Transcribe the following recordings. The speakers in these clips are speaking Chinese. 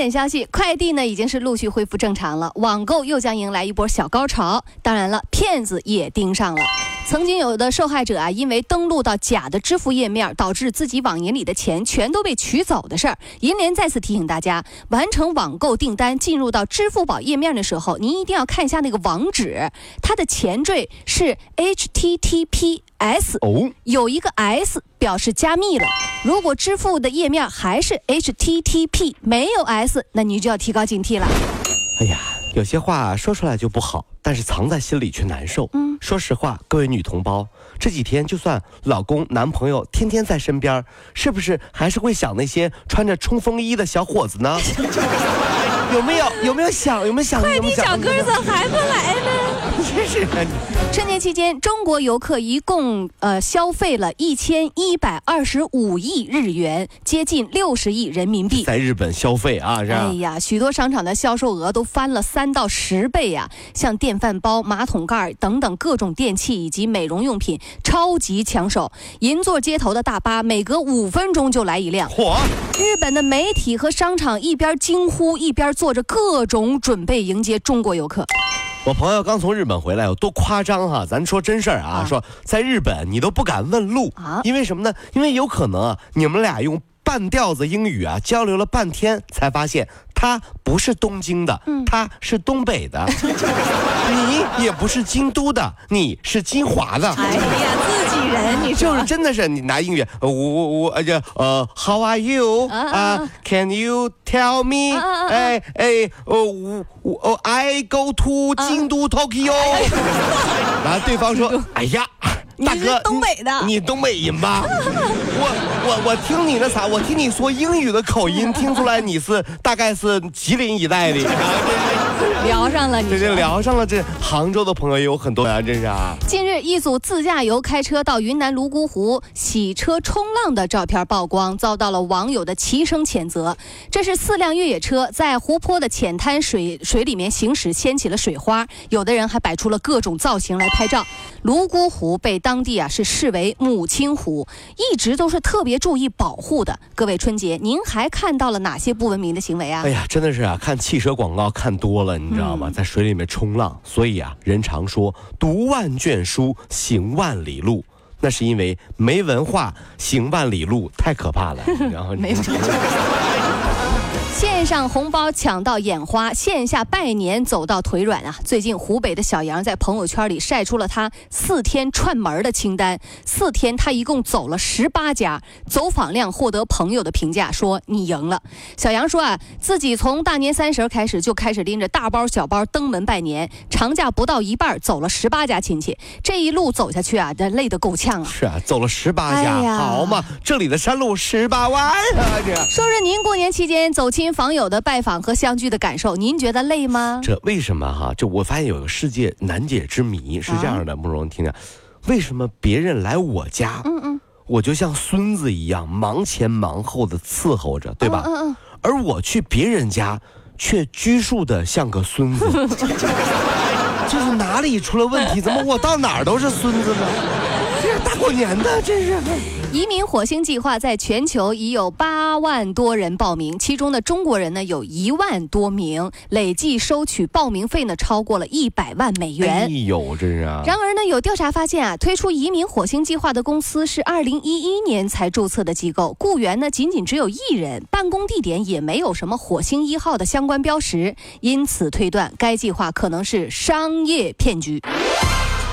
点消息，快递呢已经是陆续恢复正常了，网购又将迎来一波小高潮。当然了，骗子也盯上了。曾经有的受害者啊，因为登录到假的支付页面，导致自己网银里的钱全都被取走的事儿。银联再次提醒大家，完成网购订单进入到支付宝页面的时候，您一定要看一下那个网址，它的前缀是 HTTP HTTPS，哦，有一个 S 表示加密了。如果支付的页面还是 HTTP 没有 S，那你就要提高警惕了。哎呀，有些话说出来就不好，但是藏在心里却难受。嗯，说实话，各位女同胞，这几天就算老公、男朋友天天在身边，是不是还是会想那些穿着冲锋衣的小伙子呢？有没有？有没有想？有没有想？快递小哥怎么还不来呢？真是的，春节期间，中国游客一共呃消费了一千一百二十五亿日元，接近六十亿人民币。在日本消费啊，是吧？哎呀，许多商场的销售额都翻了三到十倍呀、像电饭煲、马桶盖等等各种电器以及美容用品超级抢手。银座街头的大巴每隔五分钟就来一辆。嚯！日本的媒体和商场一边惊呼，一边做着各种准备迎接中国游客。我朋友刚从日本回来，有多夸张哈、咱说真事儿啊，啊说在日本你都不敢问路啊因为什么呢？因为有可能啊，你们俩用半吊子英语啊交流了半天，才发现他不是东京的，嗯他是东北的，你也不是京都的，你是金华的。人，你 说就是真的是你拿英语，呃我我我呃这呃，How are you？啊，Can you tell me？哎哎，哦我我哦，I go to 京都 Tokyo。然后对方说：“哎呀，大哥，是东北的你你东北人吧？我我我听你那啥，我听你说英语的口音，听出来你是大概是吉林一带的。啊聊上了，你这。聊上了，这杭州的朋友也有很多啊，这是啊。近日，一组自驾游开车到云南泸沽湖洗车冲浪的照片曝光，遭到了网友的齐声谴责。这是四辆越野车在湖泊的浅滩水水里面行驶，掀起了水花，有的人还摆出了各种造型来拍照。泸沽湖被当地啊是视为母亲湖，一直都是特别注意保护的。各位春节，您还看到了哪些不文明的行为啊哎？呀，真的是啊，看汽车广告看多了，你知道吗？嗯在水里面冲浪，所以啊，人常说读万卷书，行万里路。那是因为没文化，行万里路太可怕了。然后没文线上红包抢到眼花，线下拜年走到腿软啊！最近湖北的小杨在朋友圈里晒出了他四天串门的清单，四天他一共走了十八家，走访量获得朋友的评价，说你赢了。小杨说啊，自己从大年三十开始就开始拎着大包小包登门拜年，长假不到一半走了十八家亲戚，这一路走下去啊，这累得够呛啊！是啊，走了十八家，哎好嘛，这里的山路十八弯啊！这说是您过年期间走亲访友的拜访和相聚的感受，您觉得累吗？这为什么哈？就我发现有个世界难解之谜是这样的，慕容，你听听，为什么别人来我家，嗯嗯，我就像孙子一样忙前忙后的伺候着，对吧？嗯嗯。而我去别人家，却拘束的像个孙子。这是哪里出了问题？怎么我到哪儿都是孙子呢？这是大过年的，真是。移民火星计划在全球已有八万多人报名，其中的，中国人呢有一万多名，累计收取报名费呢超过了一百万美元。哎呦，真是啊！然而呢，有调查发现啊，推出移民火星计划的公司是二零一一年才注册的机构，雇员呢仅仅只有一人，办公地点也没有什么火星一号的相关标识，因此推断该计划可能是商业骗局。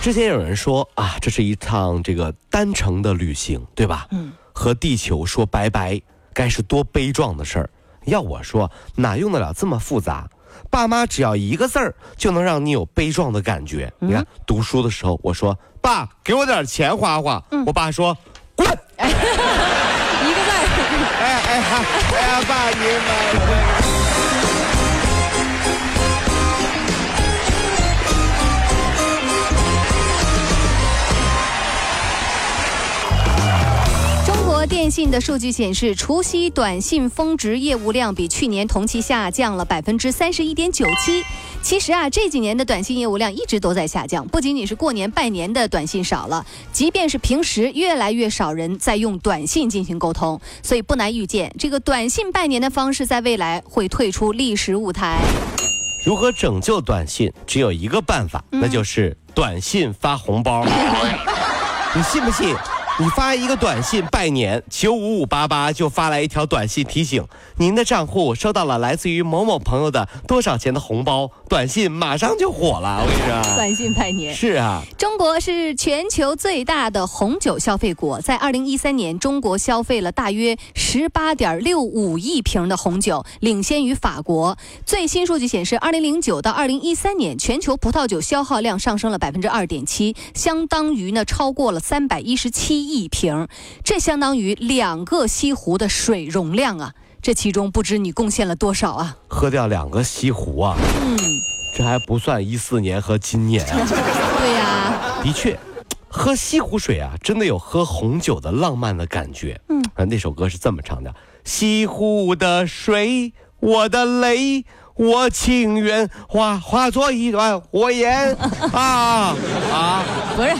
之前有人说啊，这是一趟这个单程的旅行，对吧？嗯，和地球说拜拜，该是多悲壮的事儿。要我说，哪用得了这么复杂？爸妈只要一个字儿，就能让你有悲壮的感觉。你看，读书的时候，我说爸，给我点钱花花，我爸说滚。一个字儿。哎哎呀，哎呀，爸，您妈。电信的数据显示，除夕短信峰值业务量比去年同期下降了百分之三十一点九七。其实啊，这几年的短信业务量一直都在下降，不仅仅是过年拜年的短信少了，即便是平时，越来越少人在用短信进行沟通。所以不难预见，这个短信拜年的方式在未来会退出历史舞台。如何拯救短信？只有一个办法，那就是短信发红包。你信不信？你发一个短信拜年，九五五八八就发来一条短信提醒，您的账户收到了来自于某某朋友的多少钱的红包，短信马上就火了。我跟你说，短信拜年是啊。中国是全球最大的红酒消费国，在二零一三年，中国消费了大约十八点六五亿瓶的红酒，领先于法国。最新数据显示，二零零九到二零一三年，全球葡萄酒消耗量上升了百分之二点七，相当于呢超过了三百一十七。一瓶，这相当于两个西湖的水容量啊！这其中不知你贡献了多少啊？喝掉两个西湖啊！嗯，这还不算一四年和今年啊。对呀，的确，喝西湖水啊，真的有喝红酒的浪漫的感觉。嗯，啊，那首歌是这么唱的：西湖的水，我的泪。我情愿化化作一段火焰 啊啊！不是，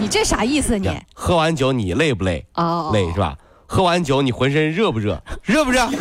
你这啥意思？你喝完酒你累不累？哦，累是吧？喝完酒你浑身热不热？热不热？一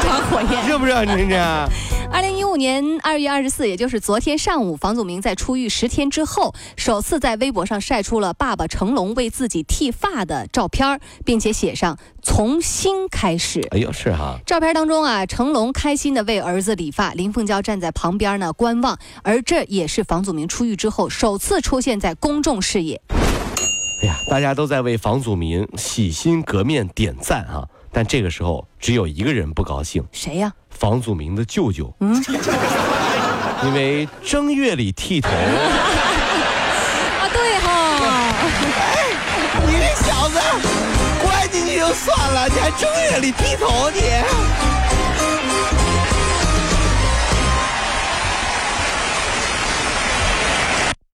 团火焰，热不热？你这。年二月二十四，也就是昨天上午，房祖名在出狱十天之后，首次在微博上晒出了爸爸成龙为自己剃发的照片，并且写上“从新开始”。哎呦，是哈！照片当中啊，成龙开心的为儿子理发，林凤娇站在旁边呢观望。而这也是房祖名出狱之后首次出现在公众视野。哎呀，大家都在为房祖名洗心革面点赞啊！但这个时候，只有一个人不高兴，谁呀？房祖名的舅舅，嗯，因为正月里剃头。啊，对哈。你这小子，关进去就算了，你还正月里剃头你？